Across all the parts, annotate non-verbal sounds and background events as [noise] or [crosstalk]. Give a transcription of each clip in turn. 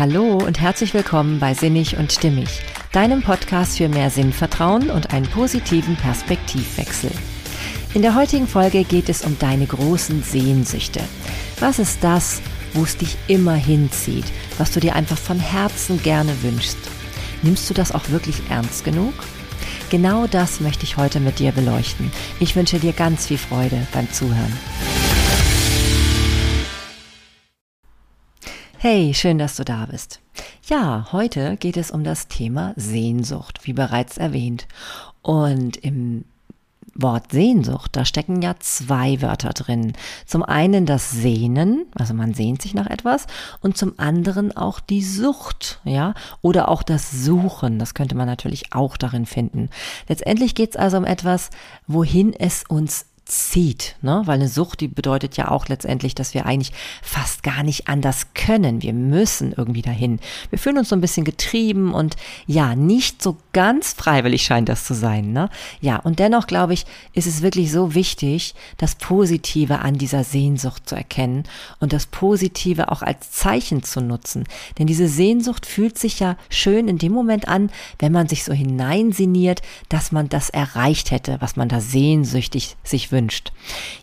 Hallo und herzlich willkommen bei Sinnig und Stimmig, deinem Podcast für mehr Sinnvertrauen und einen positiven Perspektivwechsel. In der heutigen Folge geht es um deine großen Sehnsüchte. Was ist das, wo es dich immer hinzieht, was du dir einfach von Herzen gerne wünschst? Nimmst du das auch wirklich ernst genug? Genau das möchte ich heute mit dir beleuchten. Ich wünsche dir ganz viel Freude beim Zuhören. Hey, schön, dass du da bist. Ja, heute geht es um das Thema Sehnsucht, wie bereits erwähnt. Und im Wort Sehnsucht, da stecken ja zwei Wörter drin. Zum einen das Sehnen, also man sehnt sich nach etwas, und zum anderen auch die Sucht, ja, oder auch das Suchen, das könnte man natürlich auch darin finden. Letztendlich geht es also um etwas, wohin es uns zieht, ne? weil eine Sucht, die bedeutet ja auch letztendlich, dass wir eigentlich fast gar nicht anders können. Wir müssen irgendwie dahin. Wir fühlen uns so ein bisschen getrieben und ja, nicht so ganz freiwillig scheint das zu sein. Ne? Ja, und dennoch glaube ich, ist es wirklich so wichtig, das Positive an dieser Sehnsucht zu erkennen und das Positive auch als Zeichen zu nutzen. Denn diese Sehnsucht fühlt sich ja schön in dem Moment an, wenn man sich so hineinsiniert, dass man das erreicht hätte, was man da sehnsüchtig sich wünscht wünscht.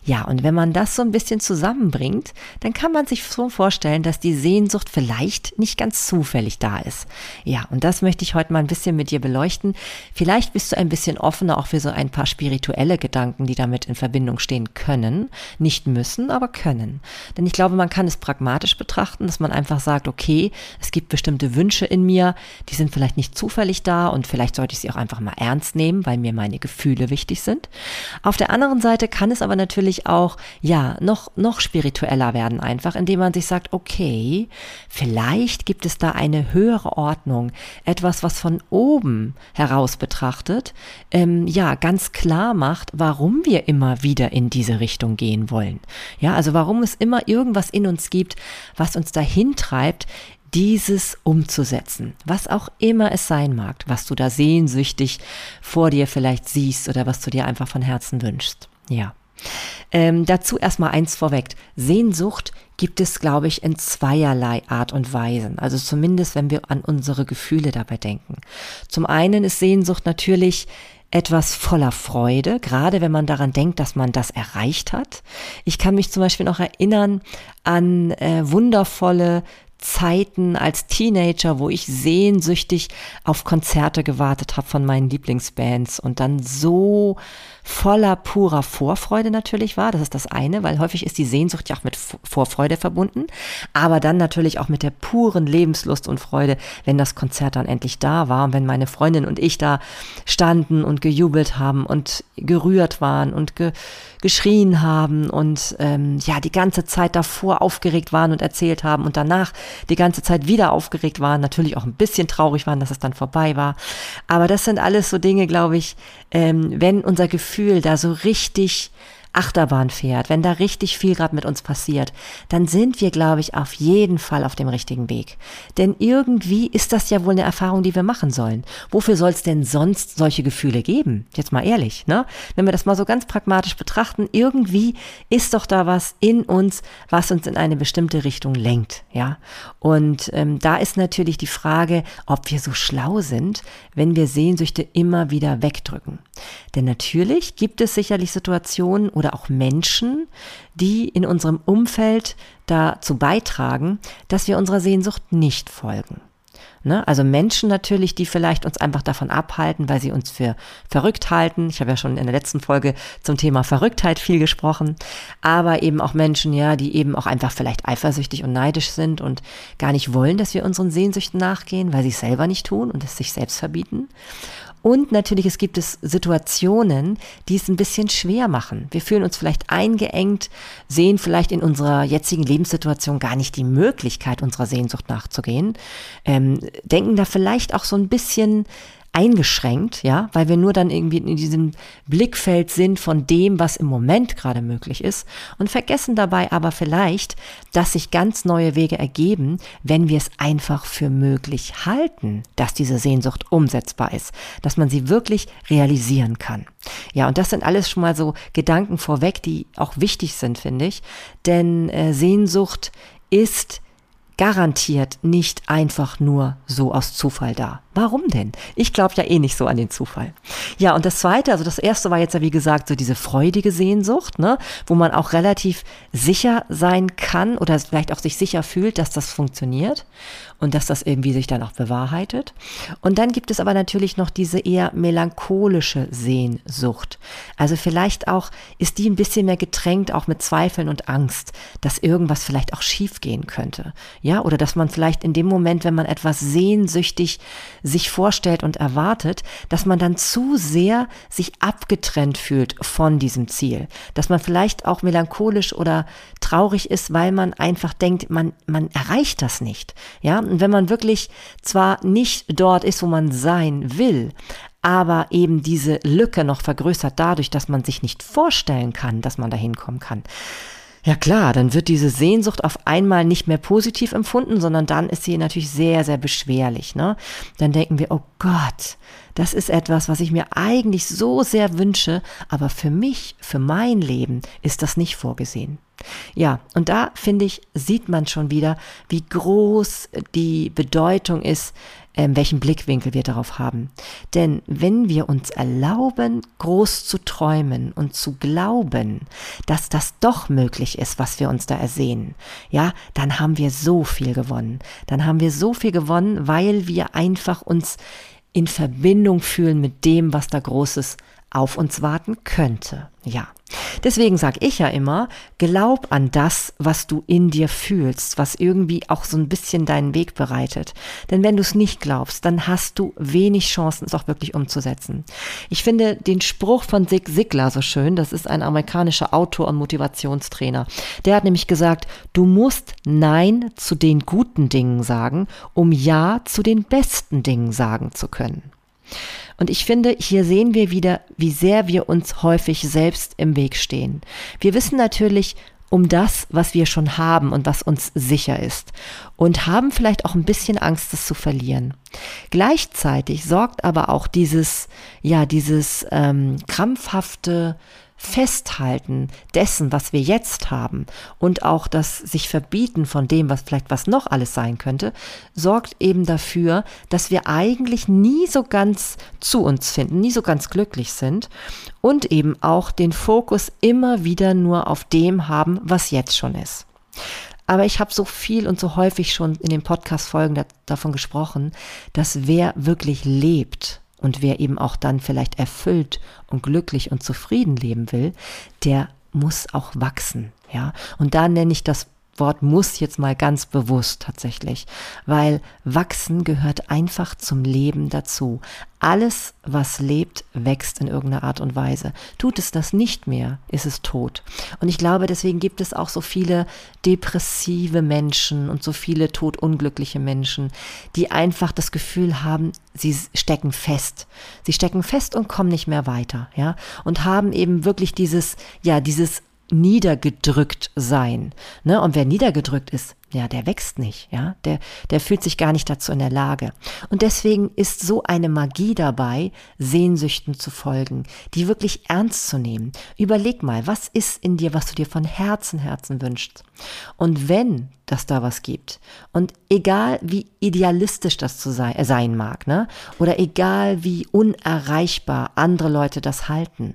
Ja, und wenn man das so ein bisschen zusammenbringt, dann kann man sich so vorstellen, dass die Sehnsucht vielleicht nicht ganz zufällig da ist. Ja, und das möchte ich heute mal ein bisschen mit dir beleuchten. Vielleicht bist du ein bisschen offener auch für so ein paar spirituelle Gedanken, die damit in Verbindung stehen können. Nicht müssen, aber können. Denn ich glaube, man kann es pragmatisch betrachten, dass man einfach sagt, okay, es gibt bestimmte Wünsche in mir, die sind vielleicht nicht zufällig da und vielleicht sollte ich sie auch einfach mal ernst nehmen, weil mir meine Gefühle wichtig sind. Auf der anderen Seite kann es aber natürlich auch, ja, noch, noch spiritueller werden einfach, indem man sich sagt, okay, vielleicht gibt es da eine höhere Ordnung, etwas, was von oben heraus betrachtet, ähm, ja, ganz klar macht, warum wir immer wieder in diese Richtung gehen wollen. Ja, also warum es immer irgendwas in uns gibt, was uns dahin treibt, dieses umzusetzen, was auch immer es sein mag, was du da sehnsüchtig vor dir vielleicht siehst oder was du dir einfach von Herzen wünschst. Ja. Ähm, dazu erstmal eins vorweg. Sehnsucht gibt es, glaube ich, in zweierlei Art und Weisen. Also zumindest, wenn wir an unsere Gefühle dabei denken. Zum einen ist Sehnsucht natürlich etwas voller Freude, gerade wenn man daran denkt, dass man das erreicht hat. Ich kann mich zum Beispiel noch erinnern an äh, wundervolle Zeiten als Teenager, wo ich sehnsüchtig auf Konzerte gewartet habe von meinen Lieblingsbands und dann so voller purer Vorfreude natürlich war. Das ist das eine, weil häufig ist die Sehnsucht ja auch mit Vorfreude verbunden, aber dann natürlich auch mit der puren Lebenslust und Freude, wenn das Konzert dann endlich da war und wenn meine Freundin und ich da standen und gejubelt haben und gerührt waren und ge geschrien haben und ähm, ja die ganze Zeit davor aufgeregt waren und erzählt haben und danach die ganze Zeit wieder aufgeregt waren, natürlich auch ein bisschen traurig waren, dass es dann vorbei war. Aber das sind alles so Dinge, glaube ich, ähm, wenn unser Gefühl da so richtig Achterbahn fährt, wenn da richtig viel gerade mit uns passiert, dann sind wir, glaube ich, auf jeden Fall auf dem richtigen Weg. Denn irgendwie ist das ja wohl eine Erfahrung, die wir machen sollen. Wofür soll es denn sonst solche Gefühle geben? Jetzt mal ehrlich, ne? Wenn wir das mal so ganz pragmatisch betrachten, irgendwie ist doch da was in uns, was uns in eine bestimmte Richtung lenkt, ja? Und ähm, da ist natürlich die Frage, ob wir so schlau sind, wenn wir Sehnsüchte immer wieder wegdrücken. Denn natürlich gibt es sicherlich Situationen oder auch Menschen, die in unserem Umfeld dazu beitragen, dass wir unserer Sehnsucht nicht folgen. Ne? Also Menschen natürlich, die vielleicht uns einfach davon abhalten, weil sie uns für verrückt halten. Ich habe ja schon in der letzten Folge zum Thema Verrücktheit viel gesprochen. Aber eben auch Menschen, ja, die eben auch einfach vielleicht eifersüchtig und neidisch sind und gar nicht wollen, dass wir unseren Sehnsüchten nachgehen, weil sie es selber nicht tun und es sich selbst verbieten. Und natürlich, es gibt es Situationen, die es ein bisschen schwer machen. Wir fühlen uns vielleicht eingeengt, sehen vielleicht in unserer jetzigen Lebenssituation gar nicht die Möglichkeit, unserer Sehnsucht nachzugehen, ähm, denken da vielleicht auch so ein bisschen eingeschränkt, ja, weil wir nur dann irgendwie in diesem Blickfeld sind von dem, was im Moment gerade möglich ist und vergessen dabei aber vielleicht, dass sich ganz neue Wege ergeben, wenn wir es einfach für möglich halten, dass diese Sehnsucht umsetzbar ist, dass man sie wirklich realisieren kann. Ja, und das sind alles schon mal so Gedanken vorweg, die auch wichtig sind, finde ich, denn äh, Sehnsucht ist garantiert nicht einfach nur so aus Zufall da. Warum denn? Ich glaube ja eh nicht so an den Zufall. Ja, und das zweite, also das erste war jetzt ja wie gesagt so diese freudige Sehnsucht, ne, wo man auch relativ sicher sein kann oder vielleicht auch sich sicher fühlt, dass das funktioniert und dass das irgendwie sich dann auch bewahrheitet. Und dann gibt es aber natürlich noch diese eher melancholische Sehnsucht. Also vielleicht auch ist die ein bisschen mehr getränkt auch mit Zweifeln und Angst, dass irgendwas vielleicht auch schiefgehen könnte. Ja, oder dass man vielleicht in dem Moment, wenn man etwas sehnsüchtig sich vorstellt und erwartet, dass man dann zu sehr sich abgetrennt fühlt von diesem Ziel. Dass man vielleicht auch melancholisch oder traurig ist, weil man einfach denkt, man, man erreicht das nicht. Ja, und wenn man wirklich zwar nicht dort ist, wo man sein will, aber eben diese Lücke noch vergrößert dadurch, dass man sich nicht vorstellen kann, dass man da hinkommen kann, ja klar, dann wird diese Sehnsucht auf einmal nicht mehr positiv empfunden, sondern dann ist sie natürlich sehr, sehr beschwerlich. Ne? Dann denken wir, oh Gott, das ist etwas, was ich mir eigentlich so sehr wünsche, aber für mich, für mein Leben ist das nicht vorgesehen. Ja, und da finde ich, sieht man schon wieder, wie groß die Bedeutung ist, ähm, welchen Blickwinkel wir darauf haben. Denn wenn wir uns erlauben, groß zu träumen und zu glauben, dass das doch möglich ist, was wir uns da ersehen, ja, dann haben wir so viel gewonnen. Dann haben wir so viel gewonnen, weil wir einfach uns in Verbindung fühlen mit dem, was da Großes auf uns warten könnte. Ja. Deswegen sage ich ja immer, glaub an das, was du in dir fühlst, was irgendwie auch so ein bisschen deinen Weg bereitet. Denn wenn du es nicht glaubst, dann hast du wenig Chancen, es auch wirklich umzusetzen. Ich finde den Spruch von Sig Ziglar so schön, das ist ein amerikanischer Autor und Motivationstrainer. Der hat nämlich gesagt, du musst Nein zu den guten Dingen sagen, um Ja zu den besten Dingen sagen zu können. Und ich finde, hier sehen wir wieder, wie sehr wir uns häufig selbst im Weg stehen. Wir wissen natürlich um das, was wir schon haben und was uns sicher ist und haben vielleicht auch ein bisschen Angst, es zu verlieren. Gleichzeitig sorgt aber auch dieses, ja, dieses ähm, krampfhafte Festhalten dessen, was wir jetzt haben und auch das sich verbieten von dem, was vielleicht was noch alles sein könnte, sorgt eben dafür, dass wir eigentlich nie so ganz zu uns finden, nie so ganz glücklich sind und eben auch den Fokus immer wieder nur auf dem haben, was jetzt schon ist. Aber ich habe so viel und so häufig schon in den Podcast-Folgen davon gesprochen, dass wer wirklich lebt, und wer eben auch dann vielleicht erfüllt und glücklich und zufrieden leben will, der muss auch wachsen, ja. Und da nenne ich das Wort muss jetzt mal ganz bewusst tatsächlich, weil wachsen gehört einfach zum Leben dazu. Alles, was lebt, wächst in irgendeiner Art und Weise. Tut es das nicht mehr, ist es tot. Und ich glaube, deswegen gibt es auch so viele depressive Menschen und so viele todunglückliche Menschen, die einfach das Gefühl haben, sie stecken fest. Sie stecken fest und kommen nicht mehr weiter, ja, und haben eben wirklich dieses, ja, dieses niedergedrückt sein. Ne? Und wer niedergedrückt ist, ja, der wächst nicht, ja, der, der fühlt sich gar nicht dazu in der Lage. Und deswegen ist so eine Magie dabei, Sehnsüchten zu folgen, die wirklich ernst zu nehmen. Überleg mal, was ist in dir, was du dir von Herzen, Herzen wünschst? Und wenn das da was gibt, und egal wie idealistisch das zu sein, äh, sein mag, ne, oder egal wie unerreichbar andere Leute das halten,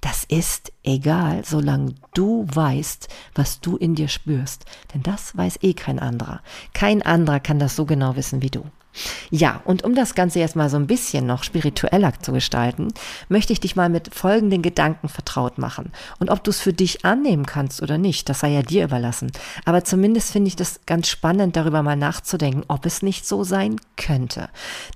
das ist egal, solange du weißt, was du in dir spürst. Denn das weiß eh kein anderer. Kein anderer kann das so genau wissen wie du. Ja, und um das Ganze jetzt mal so ein bisschen noch spiritueller zu gestalten, möchte ich dich mal mit folgenden Gedanken vertraut machen. Und ob du es für dich annehmen kannst oder nicht, das sei ja dir überlassen. Aber zumindest finde ich das ganz spannend, darüber mal nachzudenken, ob es nicht so sein könnte.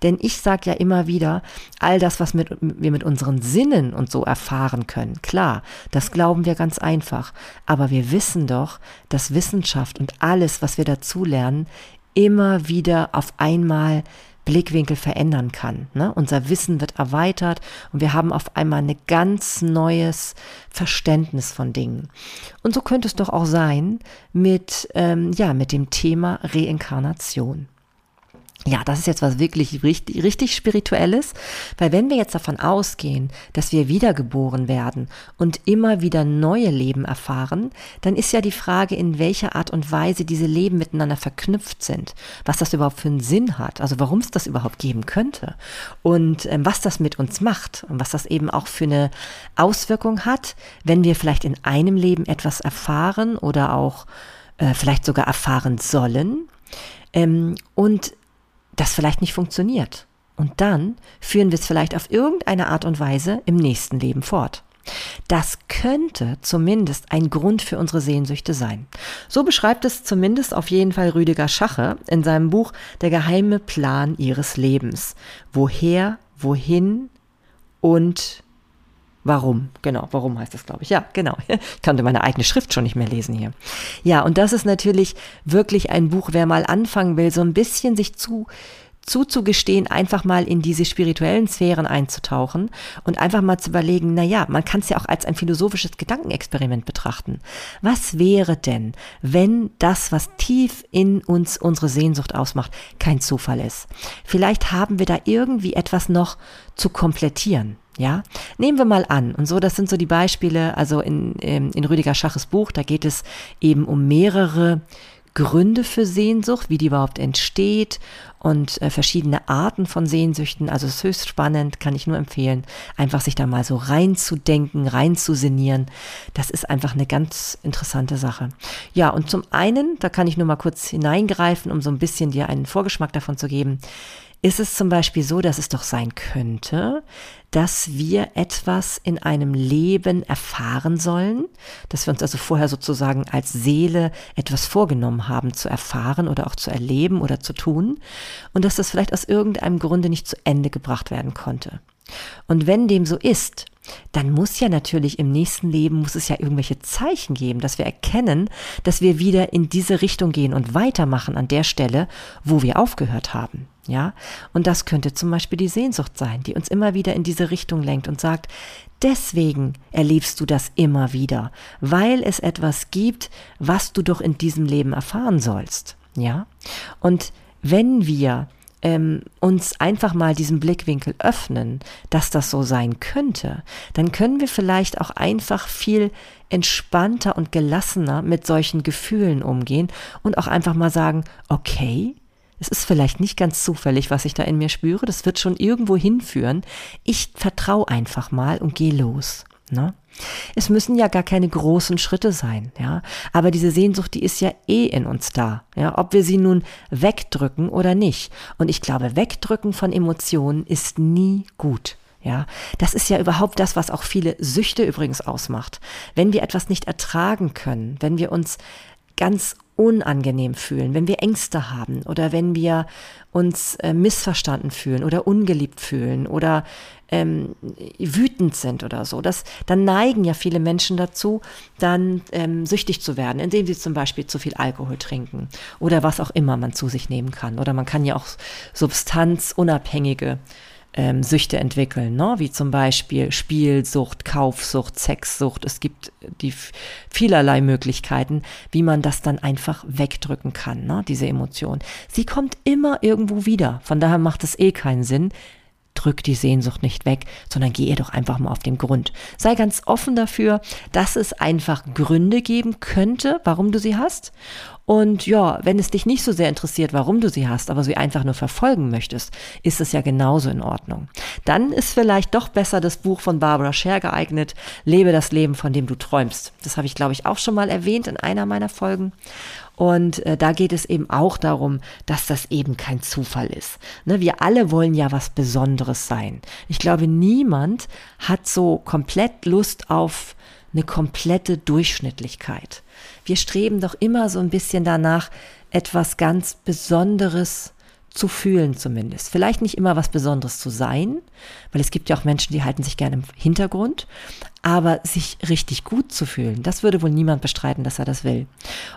Denn ich sage ja immer wieder, all das, was mit, wir mit unseren Sinnen und so erfahren können, klar, das glauben wir ganz einfach. Aber wir wissen doch, dass Wissenschaft und alles, was wir dazu lernen, immer wieder auf einmal Blickwinkel verändern kann. Ne? Unser Wissen wird erweitert und wir haben auf einmal ein ganz neues Verständnis von Dingen. Und so könnte es doch auch sein mit, ähm, ja, mit dem Thema Reinkarnation. Ja, das ist jetzt was wirklich richtig, richtig spirituelles, weil wenn wir jetzt davon ausgehen, dass wir wiedergeboren werden und immer wieder neue Leben erfahren, dann ist ja die Frage, in welcher Art und Weise diese Leben miteinander verknüpft sind, was das überhaupt für einen Sinn hat, also warum es das überhaupt geben könnte. Und ähm, was das mit uns macht. Und was das eben auch für eine Auswirkung hat, wenn wir vielleicht in einem Leben etwas erfahren oder auch äh, vielleicht sogar erfahren sollen. Ähm, und das vielleicht nicht funktioniert. Und dann führen wir es vielleicht auf irgendeine Art und Weise im nächsten Leben fort. Das könnte zumindest ein Grund für unsere Sehnsüchte sein. So beschreibt es zumindest auf jeden Fall Rüdiger Schache in seinem Buch Der geheime Plan ihres Lebens. Woher, wohin und Warum? Genau, warum heißt das, glaube ich. Ja, genau. [laughs] Ich konnte meine eigene Schrift schon nicht mehr lesen hier. Ja, und das ist natürlich wirklich ein Buch, wer mal anfangen will, so ein bisschen sich zu zuzugestehen, einfach mal in diese spirituellen Sphären einzutauchen und einfach mal zu überlegen, na ja, man kann es ja auch als ein philosophisches Gedankenexperiment betrachten. Was wäre denn, wenn das, was tief in uns unsere Sehnsucht ausmacht, kein Zufall ist? Vielleicht haben wir da irgendwie etwas noch zu komplettieren. Ja, nehmen wir mal an, und so, das sind so die Beispiele, also in, ähm, in Rüdiger Schaches Buch, da geht es eben um mehrere Gründe für Sehnsucht, wie die überhaupt entsteht und äh, verschiedene Arten von Sehnsüchten. Also es ist höchst spannend, kann ich nur empfehlen, einfach sich da mal so reinzudenken, reinzusinieren. Das ist einfach eine ganz interessante Sache. Ja, und zum einen, da kann ich nur mal kurz hineingreifen, um so ein bisschen dir einen Vorgeschmack davon zu geben ist es zum Beispiel so, dass es doch sein könnte, dass wir etwas in einem Leben erfahren sollen, dass wir uns also vorher sozusagen als Seele etwas vorgenommen haben zu erfahren oder auch zu erleben oder zu tun und dass das vielleicht aus irgendeinem Grunde nicht zu Ende gebracht werden konnte. Und wenn dem so ist, dann muss ja natürlich im nächsten Leben, muss es ja irgendwelche Zeichen geben, dass wir erkennen, dass wir wieder in diese Richtung gehen und weitermachen an der Stelle, wo wir aufgehört haben. Ja, und das könnte zum Beispiel die Sehnsucht sein, die uns immer wieder in diese Richtung lenkt und sagt, deswegen erlebst du das immer wieder, weil es etwas gibt, was du doch in diesem Leben erfahren sollst. Ja, und wenn wir ähm, uns einfach mal diesen Blickwinkel öffnen, dass das so sein könnte, dann können wir vielleicht auch einfach viel entspannter und gelassener mit solchen Gefühlen umgehen und auch einfach mal sagen, okay, es ist vielleicht nicht ganz zufällig, was ich da in mir spüre. Das wird schon irgendwo hinführen. Ich vertraue einfach mal und gehe los. Ne? Es müssen ja gar keine großen Schritte sein, ja. Aber diese Sehnsucht, die ist ja eh in uns da, ja. Ob wir sie nun wegdrücken oder nicht. Und ich glaube, wegdrücken von Emotionen ist nie gut. Ja, das ist ja überhaupt das, was auch viele Süchte übrigens ausmacht. Wenn wir etwas nicht ertragen können, wenn wir uns ganz unangenehm fühlen, wenn wir Ängste haben oder wenn wir uns äh, missverstanden fühlen oder ungeliebt fühlen oder ähm, wütend sind oder so, das, dann neigen ja viele Menschen dazu, dann ähm, süchtig zu werden, indem sie zum Beispiel zu viel Alkohol trinken oder was auch immer man zu sich nehmen kann. Oder man kann ja auch substanzunabhängige ähm, Süchte entwickeln, ne? wie zum Beispiel Spielsucht, Kaufsucht, Sexsucht. Es gibt die vielerlei Möglichkeiten, wie man das dann einfach wegdrücken kann, ne? diese Emotion. Sie kommt immer irgendwo wieder. Von daher macht es eh keinen Sinn, drück die Sehnsucht nicht weg, sondern geh ihr doch einfach mal auf den Grund. Sei ganz offen dafür, dass es einfach Gründe geben könnte, warum du sie hast. Und ja, wenn es dich nicht so sehr interessiert, warum du sie hast, aber sie einfach nur verfolgen möchtest, ist es ja genauso in Ordnung. Dann ist vielleicht doch besser das Buch von Barbara Scher geeignet, Lebe das Leben, von dem du träumst. Das habe ich, glaube ich, auch schon mal erwähnt in einer meiner Folgen. Und äh, da geht es eben auch darum, dass das eben kein Zufall ist. Ne, wir alle wollen ja was Besonderes sein. Ich glaube, niemand hat so komplett Lust auf eine komplette Durchschnittlichkeit. Wir streben doch immer so ein bisschen danach, etwas ganz Besonderes zu fühlen zumindest. Vielleicht nicht immer was Besonderes zu sein, weil es gibt ja auch Menschen, die halten sich gerne im Hintergrund, aber sich richtig gut zu fühlen, das würde wohl niemand bestreiten, dass er das will.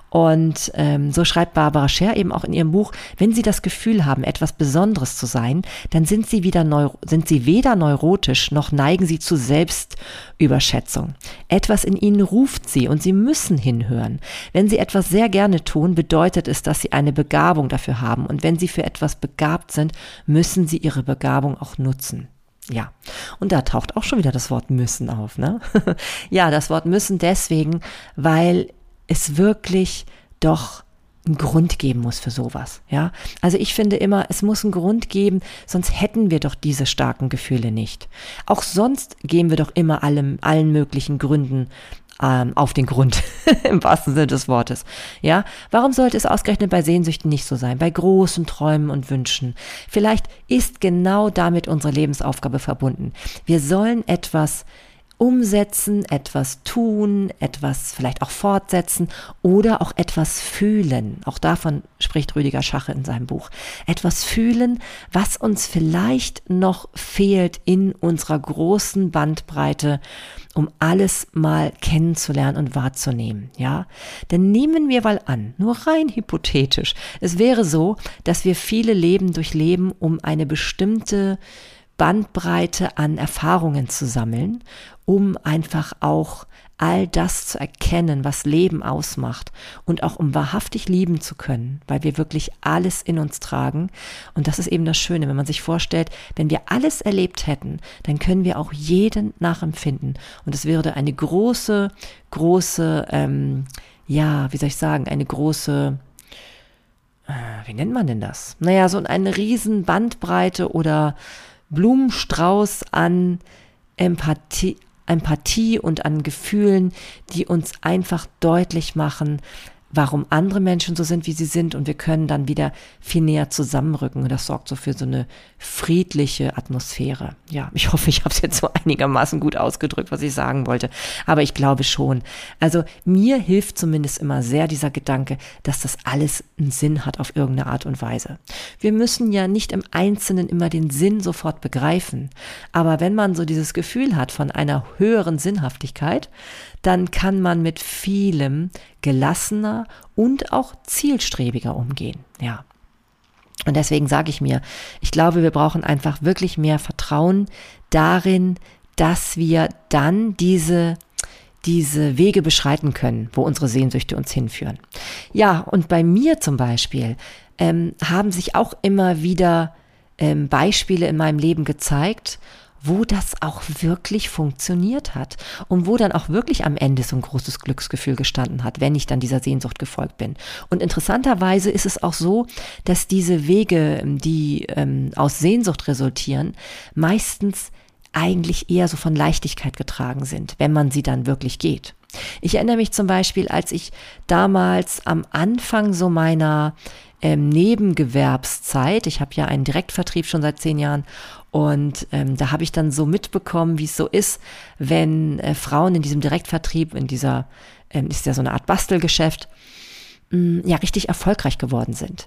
Und ähm, so schreibt Barbara Scher eben auch in ihrem Buch, wenn Sie das Gefühl haben, etwas Besonderes zu sein, dann sind Sie wieder neu, sind Sie weder neurotisch noch neigen Sie zu Selbstüberschätzung. Etwas in Ihnen ruft Sie und Sie müssen hinhören. Wenn Sie etwas sehr gerne tun, bedeutet es, dass Sie eine Begabung dafür haben. Und wenn Sie für etwas begabt sind, müssen Sie Ihre Begabung auch nutzen. Ja, und da taucht auch schon wieder das Wort müssen auf, ne? [laughs] ja, das Wort müssen deswegen, weil es wirklich doch einen Grund geben muss für sowas, ja? Also ich finde immer, es muss einen Grund geben, sonst hätten wir doch diese starken Gefühle nicht. Auch sonst gehen wir doch immer allem, allen möglichen Gründen ähm, auf den Grund, [laughs] im wahrsten Sinne des Wortes. Ja, warum sollte es ausgerechnet bei Sehnsüchten nicht so sein? Bei großen Träumen und Wünschen. Vielleicht ist genau damit unsere Lebensaufgabe verbunden. Wir sollen etwas umsetzen, etwas tun, etwas vielleicht auch fortsetzen oder auch etwas fühlen. Auch davon spricht Rüdiger Schache in seinem Buch. Etwas fühlen, was uns vielleicht noch fehlt in unserer großen Bandbreite, um alles mal kennenzulernen und wahrzunehmen, ja? Denn nehmen wir mal an, nur rein hypothetisch. Es wäre so, dass wir viele Leben durchleben, um eine bestimmte Bandbreite an Erfahrungen zu sammeln, um einfach auch all das zu erkennen, was Leben ausmacht und auch um wahrhaftig lieben zu können, weil wir wirklich alles in uns tragen. Und das ist eben das Schöne, wenn man sich vorstellt, wenn wir alles erlebt hätten, dann können wir auch jeden nachempfinden. Und es würde eine große, große, ähm, ja, wie soll ich sagen, eine große, äh, wie nennt man denn das? Naja, so eine riesen Bandbreite oder Blumenstrauß an Empathie, Empathie und an Gefühlen, die uns einfach deutlich machen, warum andere Menschen so sind, wie sie sind und wir können dann wieder viel näher zusammenrücken und das sorgt so für so eine friedliche Atmosphäre. Ja, ich hoffe, ich habe es jetzt so einigermaßen gut ausgedrückt, was ich sagen wollte, aber ich glaube schon. Also mir hilft zumindest immer sehr dieser Gedanke, dass das alles einen Sinn hat auf irgendeine Art und Weise. Wir müssen ja nicht im Einzelnen immer den Sinn sofort begreifen, aber wenn man so dieses Gefühl hat von einer höheren Sinnhaftigkeit, dann kann man mit vielem gelassener und auch zielstrebiger umgehen. Ja. Und deswegen sage ich mir, ich glaube, wir brauchen einfach wirklich mehr Vertrauen darin, dass wir dann diese diese Wege beschreiten können, wo unsere Sehnsüchte uns hinführen. Ja, und bei mir zum Beispiel ähm, haben sich auch immer wieder ähm, Beispiele in meinem Leben gezeigt, wo das auch wirklich funktioniert hat und wo dann auch wirklich am Ende so ein großes Glücksgefühl gestanden hat, wenn ich dann dieser Sehnsucht gefolgt bin. Und interessanterweise ist es auch so, dass diese Wege, die ähm, aus Sehnsucht resultieren, meistens eigentlich eher so von Leichtigkeit getragen sind, wenn man sie dann wirklich geht. Ich erinnere mich zum Beispiel, als ich damals am Anfang so meiner ähm, Nebengewerbszeit, ich habe ja einen Direktvertrieb schon seit zehn Jahren und ähm, da habe ich dann so mitbekommen, wie es so ist, wenn äh, Frauen in diesem Direktvertrieb, in dieser, ähm, ist ja so eine Art Bastelgeschäft, mh, mm, ja richtig erfolgreich geworden sind.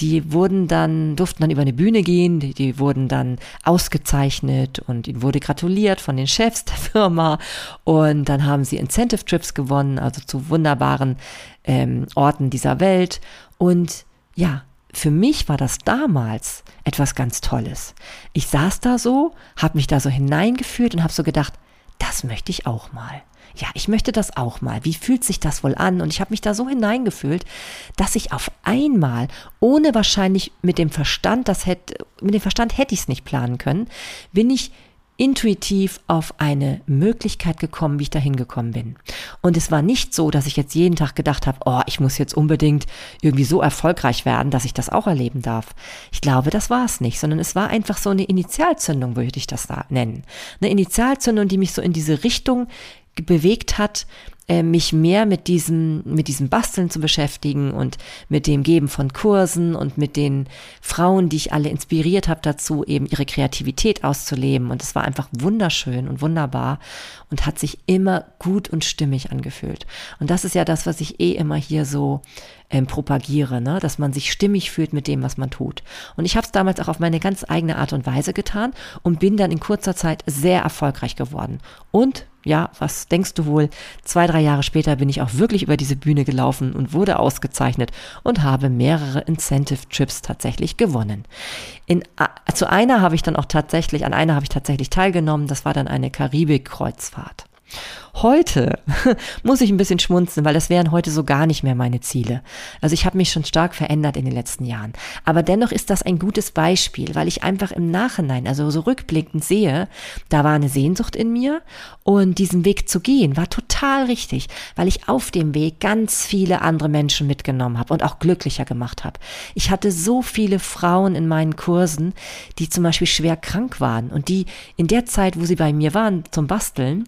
Die wurden dann, durften dann über eine Bühne gehen, die, die wurden dann ausgezeichnet und ihnen wurde gratuliert von den Chefs der Firma und dann haben sie Incentive Trips gewonnen, also zu wunderbaren ähm, Orten dieser Welt und ja, für mich war das damals etwas ganz Tolles. Ich saß da so, habe mich da so hineingefühlt und habe so gedacht, das möchte ich auch mal. Ja, ich möchte das auch mal. Wie fühlt sich das wohl an? Und ich habe mich da so hineingefühlt, dass ich auf einmal, ohne wahrscheinlich mit dem Verstand, das hätte, mit dem Verstand hätte ich es nicht planen können, bin ich intuitiv auf eine Möglichkeit gekommen, wie ich dahin gekommen bin. Und es war nicht so, dass ich jetzt jeden Tag gedacht habe, oh, ich muss jetzt unbedingt irgendwie so erfolgreich werden, dass ich das auch erleben darf. Ich glaube, das war es nicht, sondern es war einfach so eine Initialzündung, würde ich das da nennen. Eine Initialzündung, die mich so in diese Richtung bewegt hat, äh, mich mehr mit diesem, mit diesem Basteln zu beschäftigen und mit dem Geben von Kursen und mit den Frauen, die ich alle inspiriert habe dazu, eben ihre Kreativität auszuleben. Und es war einfach wunderschön und wunderbar und hat sich immer gut und stimmig angefühlt. Und das ist ja das, was ich eh immer hier so ähm, propagiere, ne? dass man sich stimmig fühlt mit dem, was man tut. Und ich habe es damals auch auf meine ganz eigene Art und Weise getan und bin dann in kurzer Zeit sehr erfolgreich geworden. Und ja, was denkst du wohl? Zwei, drei Jahre später bin ich auch wirklich über diese Bühne gelaufen und wurde ausgezeichnet und habe mehrere Incentive-Trips tatsächlich gewonnen. In, zu einer habe ich dann auch tatsächlich, an einer habe ich tatsächlich teilgenommen. Das war dann eine Karibik-Kreuzfahrt. Heute [laughs] muss ich ein bisschen schmunzeln, weil das wären heute so gar nicht mehr meine Ziele. Also ich habe mich schon stark verändert in den letzten Jahren. Aber dennoch ist das ein gutes Beispiel, weil ich einfach im Nachhinein, also so rückblickend sehe, da war eine Sehnsucht in mir und diesen Weg zu gehen war total richtig, weil ich auf dem Weg ganz viele andere Menschen mitgenommen habe und auch glücklicher gemacht habe. Ich hatte so viele Frauen in meinen Kursen, die zum Beispiel schwer krank waren und die in der Zeit, wo sie bei mir waren zum Basteln,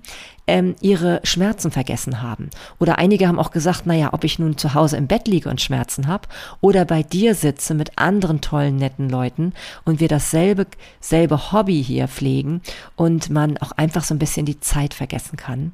ähm, ihre Schmerzen vergessen haben. Oder einige haben auch gesagt, naja, ob ich nun zu Hause im Bett liege und Schmerzen habe oder bei dir sitze mit anderen tollen, netten Leuten und wir dasselbe selbe Hobby hier pflegen und man auch einfach so ein bisschen die Zeit vergessen kann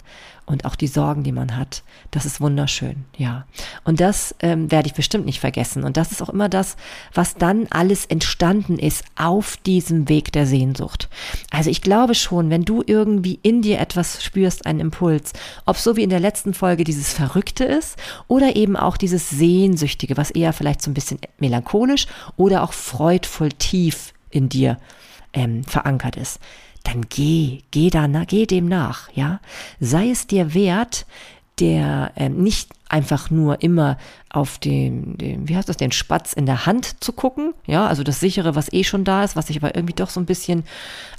und auch die Sorgen, die man hat. Das ist wunderschön, ja. Und das ähm, werde ich bestimmt nicht vergessen. Und das ist auch immer das, was dann alles entstanden ist auf diesem Weg der Sehnsucht. Also ich glaube schon, wenn du irgendwie in dir etwas spürst, einen Impuls, ob so wie in der letzten Folge dieses Verrückte ist oder eben auch dieses Sehnsüchtige, was eher vielleicht so ein bisschen melancholisch oder auch freudvoll tief in dir ähm, verankert ist dann geh, geh da, geh dem nach, ja. Sei es dir wert, der ähm, nicht einfach nur immer auf den, den, wie heißt das, den Spatz in der Hand zu gucken, ja, also das sichere, was eh schon da ist, was sich aber irgendwie doch so ein bisschen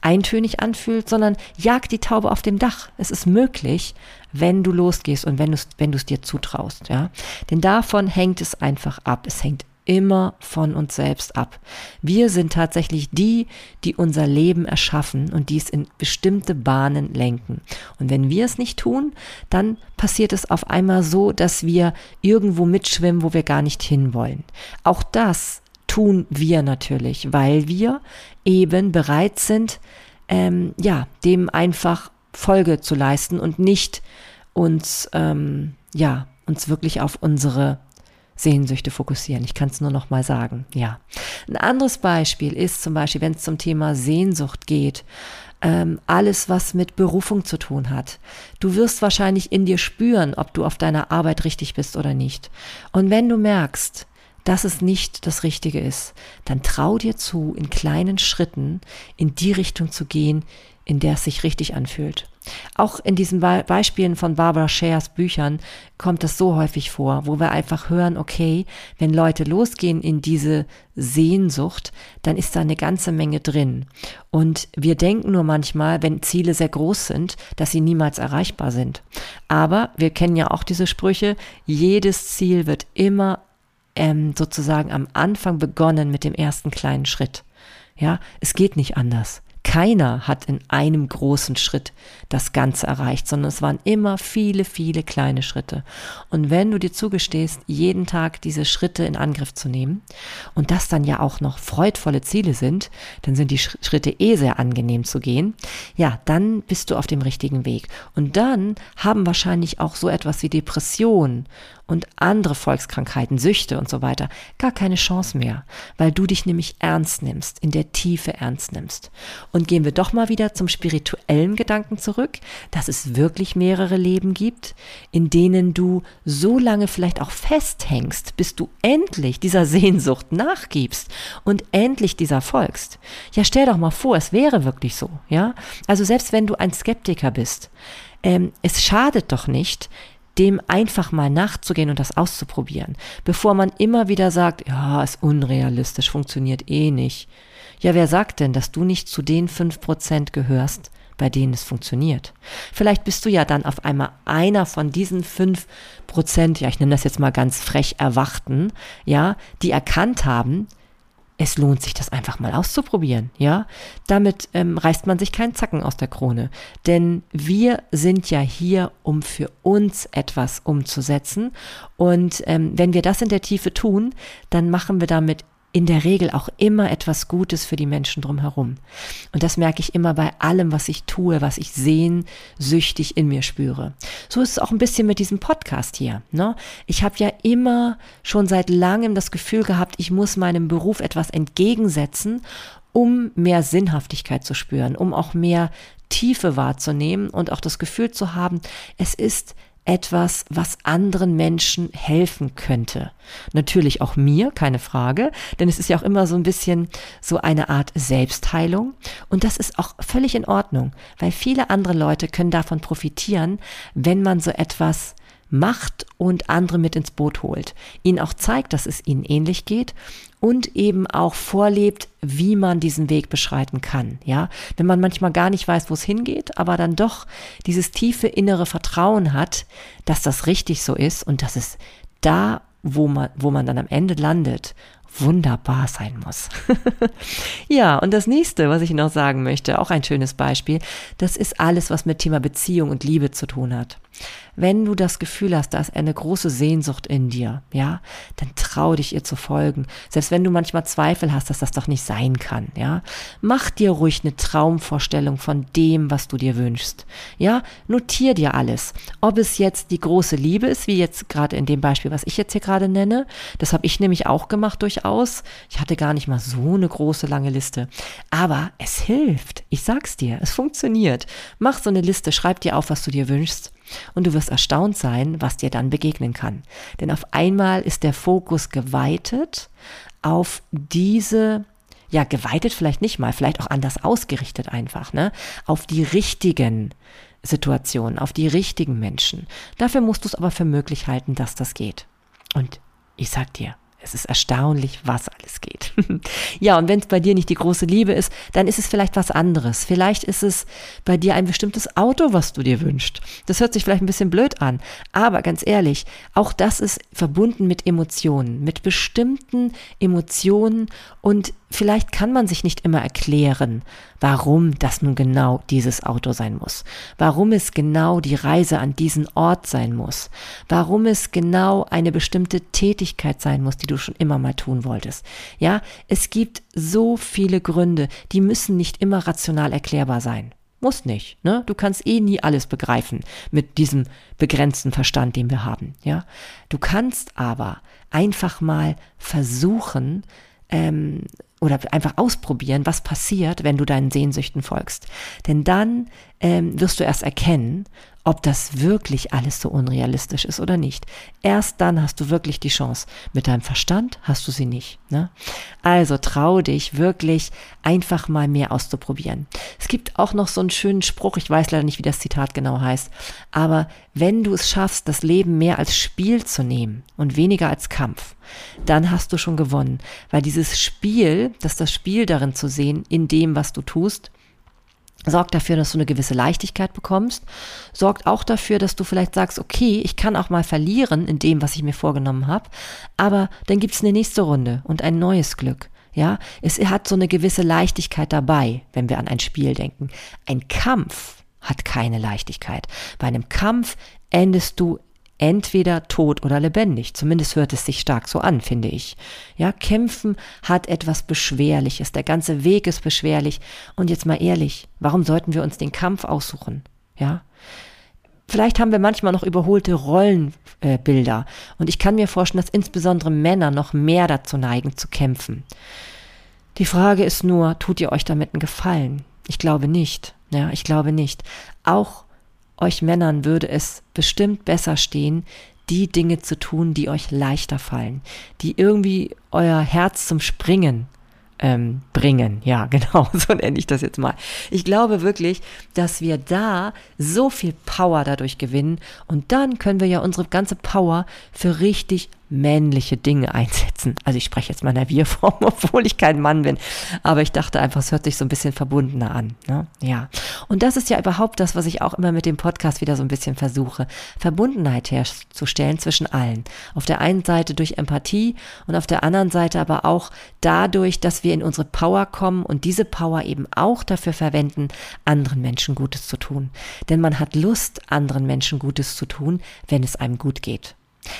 eintönig anfühlt, sondern jag die Taube auf dem Dach. Es ist möglich, wenn du losgehst und wenn du wenn du es dir zutraust, ja. Denn davon hängt es einfach ab. Es hängt immer von uns selbst ab. Wir sind tatsächlich die, die unser Leben erschaffen und dies in bestimmte Bahnen lenken. Und wenn wir es nicht tun, dann passiert es auf einmal so, dass wir irgendwo mitschwimmen, wo wir gar nicht hinwollen. Auch das tun wir natürlich, weil wir eben bereit sind, ähm, ja, dem einfach Folge zu leisten und nicht uns, ähm, ja, uns wirklich auf unsere Sehnsüchte fokussieren. Ich kann es nur noch mal sagen. Ja. Ein anderes Beispiel ist zum Beispiel, wenn es zum Thema Sehnsucht geht, ähm, alles, was mit Berufung zu tun hat. Du wirst wahrscheinlich in dir spüren, ob du auf deiner Arbeit richtig bist oder nicht. Und wenn du merkst, dass es nicht das Richtige ist, dann trau dir zu, in kleinen Schritten in die Richtung zu gehen, in der es sich richtig anfühlt. Auch in diesen Be Beispielen von Barbara Shares Büchern kommt es so häufig vor, wo wir einfach hören, okay, wenn Leute losgehen in diese Sehnsucht, dann ist da eine ganze Menge drin. Und wir denken nur manchmal, wenn Ziele sehr groß sind, dass sie niemals erreichbar sind. Aber wir kennen ja auch diese Sprüche, jedes Ziel wird immer ähm, sozusagen am Anfang begonnen mit dem ersten kleinen Schritt. Ja, es geht nicht anders. Keiner hat in einem großen Schritt das Ganze erreicht, sondern es waren immer viele, viele kleine Schritte. Und wenn du dir zugestehst, jeden Tag diese Schritte in Angriff zu nehmen und das dann ja auch noch freudvolle Ziele sind, dann sind die Schritte eh sehr angenehm zu gehen, ja, dann bist du auf dem richtigen Weg. Und dann haben wahrscheinlich auch so etwas wie Depression und andere Volkskrankheiten, Süchte und so weiter gar keine Chance mehr, weil du dich nämlich ernst nimmst, in der Tiefe ernst nimmst. Und gehen wir doch mal wieder zum spirituellen Gedanken zurück, dass es wirklich mehrere Leben gibt, in denen du so lange vielleicht auch festhängst, bis du endlich dieser Sehnsucht nachgibst und endlich dieser folgst. Ja, stell doch mal vor, es wäre wirklich so, ja? Also selbst wenn du ein Skeptiker bist, ähm, es schadet doch nicht, dem einfach mal nachzugehen und das auszuprobieren, bevor man immer wieder sagt, ja, ist unrealistisch, funktioniert eh nicht. Ja, wer sagt denn, dass du nicht zu den fünf Prozent gehörst, bei denen es funktioniert? Vielleicht bist du ja dann auf einmal einer von diesen fünf Prozent, ja, ich nenne das jetzt mal ganz frech Erwachten, ja, die erkannt haben, es lohnt sich, das einfach mal auszuprobieren, ja. Damit ähm, reißt man sich keinen Zacken aus der Krone. Denn wir sind ja hier, um für uns etwas umzusetzen. Und ähm, wenn wir das in der Tiefe tun, dann machen wir damit in der Regel auch immer etwas Gutes für die Menschen drumherum. Und das merke ich immer bei allem, was ich tue, was ich sehnsüchtig in mir spüre. So ist es auch ein bisschen mit diesem Podcast hier. Ne? Ich habe ja immer schon seit langem das Gefühl gehabt, ich muss meinem Beruf etwas entgegensetzen, um mehr Sinnhaftigkeit zu spüren, um auch mehr Tiefe wahrzunehmen und auch das Gefühl zu haben, es ist etwas, was anderen Menschen helfen könnte. Natürlich auch mir, keine Frage, denn es ist ja auch immer so ein bisschen so eine Art Selbstheilung und das ist auch völlig in Ordnung, weil viele andere Leute können davon profitieren, wenn man so etwas macht und andere mit ins Boot holt, ihnen auch zeigt, dass es ihnen ähnlich geht und eben auch vorlebt, wie man diesen Weg beschreiten kann, ja? Wenn man manchmal gar nicht weiß, wo es hingeht, aber dann doch dieses tiefe innere Vertrauen hat, dass das richtig so ist und dass es da, wo man, wo man dann am Ende landet, wunderbar sein muss. [laughs] ja, und das nächste, was ich noch sagen möchte, auch ein schönes Beispiel, das ist alles, was mit Thema Beziehung und Liebe zu tun hat. Wenn du das Gefühl hast, da ist eine große Sehnsucht in dir, ja, dann trau dich ihr zu folgen. Selbst wenn du manchmal Zweifel hast, dass das doch nicht sein kann, ja. Mach dir ruhig eine Traumvorstellung von dem, was du dir wünschst. Ja, notier dir alles. Ob es jetzt die große Liebe ist, wie jetzt gerade in dem Beispiel, was ich jetzt hier gerade nenne. Das habe ich nämlich auch gemacht durchaus. Ich hatte gar nicht mal so eine große lange Liste. Aber es hilft. Ich sag's dir, es funktioniert. Mach so eine Liste, schreib dir auf, was du dir wünschst und du wirst erstaunt sein, was dir dann begegnen kann. Denn auf einmal ist der Fokus geweitet auf diese ja, geweitet vielleicht nicht mal, vielleicht auch anders ausgerichtet einfach, ne? Auf die richtigen Situationen, auf die richtigen Menschen. Dafür musst du es aber für möglich halten, dass das geht. Und ich sag dir, es ist erstaunlich, was alles geht. [laughs] ja, und wenn es bei dir nicht die große Liebe ist, dann ist es vielleicht was anderes. Vielleicht ist es bei dir ein bestimmtes Auto, was du dir wünschst. Das hört sich vielleicht ein bisschen blöd an, aber ganz ehrlich, auch das ist verbunden mit Emotionen, mit bestimmten Emotionen und vielleicht kann man sich nicht immer erklären, warum das nun genau dieses Auto sein muss, warum es genau die Reise an diesen Ort sein muss, warum es genau eine bestimmte Tätigkeit sein muss, die du schon immer mal tun wolltest. Ja, es gibt so viele Gründe, die müssen nicht immer rational erklärbar sein. Muss nicht, ne? Du kannst eh nie alles begreifen mit diesem begrenzten Verstand, den wir haben, ja? Du kannst aber einfach mal versuchen, ähm, oder einfach ausprobieren, was passiert, wenn du deinen Sehnsüchten folgst. Denn dann ähm, wirst du erst erkennen, ob das wirklich alles so unrealistisch ist oder nicht. Erst dann hast du wirklich die Chance. Mit deinem Verstand hast du sie nicht. Ne? Also trau dich wirklich einfach mal mehr auszuprobieren. Es gibt auch noch so einen schönen Spruch, ich weiß leider nicht, wie das Zitat genau heißt, aber wenn du es schaffst, das Leben mehr als Spiel zu nehmen und weniger als Kampf, dann hast du schon gewonnen. Weil dieses Spiel, dass das Spiel darin zu sehen, in dem, was du tust, sorgt dafür, dass du eine gewisse Leichtigkeit bekommst, sorgt auch dafür, dass du vielleicht sagst, okay, ich kann auch mal verlieren in dem, was ich mir vorgenommen habe, aber dann gibt's eine nächste Runde und ein neues Glück. Ja, es hat so eine gewisse Leichtigkeit dabei, wenn wir an ein Spiel denken. Ein Kampf hat keine Leichtigkeit. Bei einem Kampf endest du entweder tot oder lebendig. Zumindest hört es sich stark so an, finde ich. Ja, kämpfen hat etwas Beschwerliches. Der ganze Weg ist beschwerlich. Und jetzt mal ehrlich, warum sollten wir uns den Kampf aussuchen? Ja? Vielleicht haben wir manchmal noch überholte Rollenbilder. Äh, und ich kann mir vorstellen, dass insbesondere Männer noch mehr dazu neigen zu kämpfen. Die Frage ist nur, tut ihr euch damit einen Gefallen? Ich glaube nicht. Ja, ich glaube nicht. Auch euch Männern würde es bestimmt besser stehen, die Dinge zu tun, die euch leichter fallen, die irgendwie euer Herz zum Springen ähm, bringen. Ja, [laughs] genau, so nenne ich das jetzt mal. Ich glaube wirklich, dass wir da so viel Power dadurch gewinnen und dann können wir ja unsere ganze Power für richtig männliche Dinge einsetzen. Also ich spreche jetzt mal in der Wir-Form, [laughs] obwohl ich kein Mann bin. Aber ich dachte einfach, es hört sich so ein bisschen verbundener an. Ne? Ja. Und das ist ja überhaupt das, was ich auch immer mit dem Podcast wieder so ein bisschen versuche. Verbundenheit herzustellen zwischen allen. Auf der einen Seite durch Empathie und auf der anderen Seite aber auch dadurch, dass wir in unsere Power kommen und diese Power eben auch dafür verwenden, anderen Menschen Gutes zu tun. Denn man hat Lust, anderen Menschen Gutes zu tun, wenn es einem gut geht.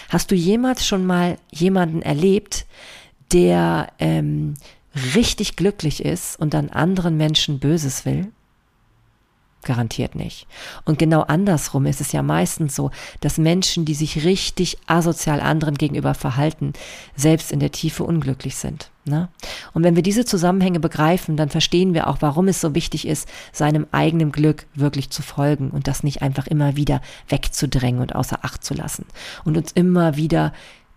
Hast du jemals schon mal jemanden erlebt, der ähm, richtig glücklich ist und dann anderen Menschen Böses will? Garantiert nicht. Und genau andersrum ist es ja meistens so, dass Menschen, die sich richtig asozial anderen gegenüber verhalten, selbst in der Tiefe unglücklich sind. Ne? Und wenn wir diese Zusammenhänge begreifen, dann verstehen wir auch, warum es so wichtig ist, seinem eigenen Glück wirklich zu folgen und das nicht einfach immer wieder wegzudrängen und außer Acht zu lassen und uns immer wieder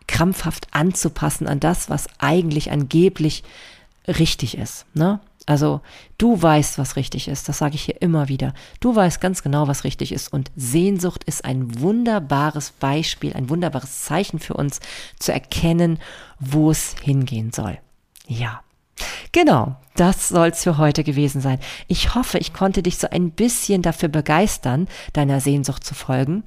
krampfhaft anzupassen an das, was eigentlich angeblich richtig ist. Ne? Also du weißt, was richtig ist, das sage ich hier immer wieder. Du weißt ganz genau, was richtig ist und Sehnsucht ist ein wunderbares Beispiel, ein wunderbares Zeichen für uns zu erkennen, wo es hingehen soll. Ja, genau, das soll's für heute gewesen sein. Ich hoffe, ich konnte dich so ein bisschen dafür begeistern, deiner Sehnsucht zu folgen.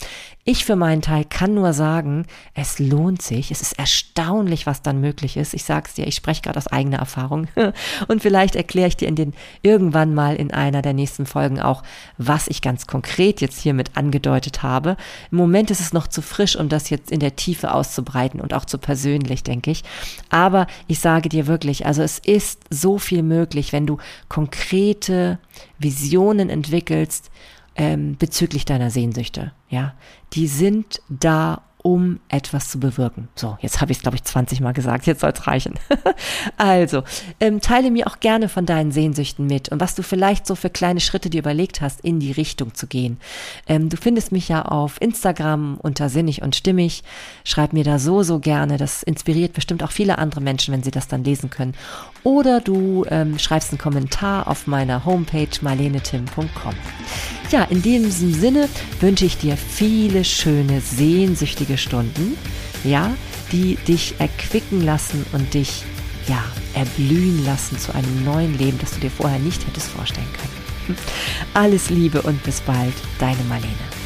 Ich für meinen Teil kann nur sagen, es lohnt sich. Es ist erstaunlich, was dann möglich ist. Ich sag's dir, ich spreche gerade aus eigener Erfahrung. [laughs] Und vielleicht erkläre ich dir in den irgendwann mal in einer der nächsten Folgen auch, was ich ganz konkret jetzt hiermit angedeutet habe. Im Moment ist es noch zu frisch, um das jetzt in der Tiefe auszubreiten und auch zu persönlich, denke ich. Aber ich sage dir wirklich, also es ist so viel möglich möglich, wenn du konkrete Visionen entwickelst ähm, bezüglich deiner Sehnsüchte. Ja, die sind da, um etwas zu bewirken. So, jetzt habe ich es, glaube ich, 20 Mal gesagt, jetzt soll es reichen. [laughs] also, ähm, teile mir auch gerne von deinen Sehnsüchten mit und was du vielleicht so für kleine Schritte dir überlegt hast, in die Richtung zu gehen. Ähm, du findest mich ja auf Instagram unter Sinnig und Stimmig. Schreib mir da so, so gerne. Das inspiriert bestimmt auch viele andere Menschen, wenn sie das dann lesen können. Oder du ähm, schreibst einen Kommentar auf meiner Homepage marlenetim.com. Ja, in diesem Sinne wünsche ich dir viele schöne, sehnsüchtige Stunden, ja, die dich erquicken lassen und dich, ja, erblühen lassen zu einem neuen Leben, das du dir vorher nicht hättest vorstellen können. Alles Liebe und bis bald, deine Marlene.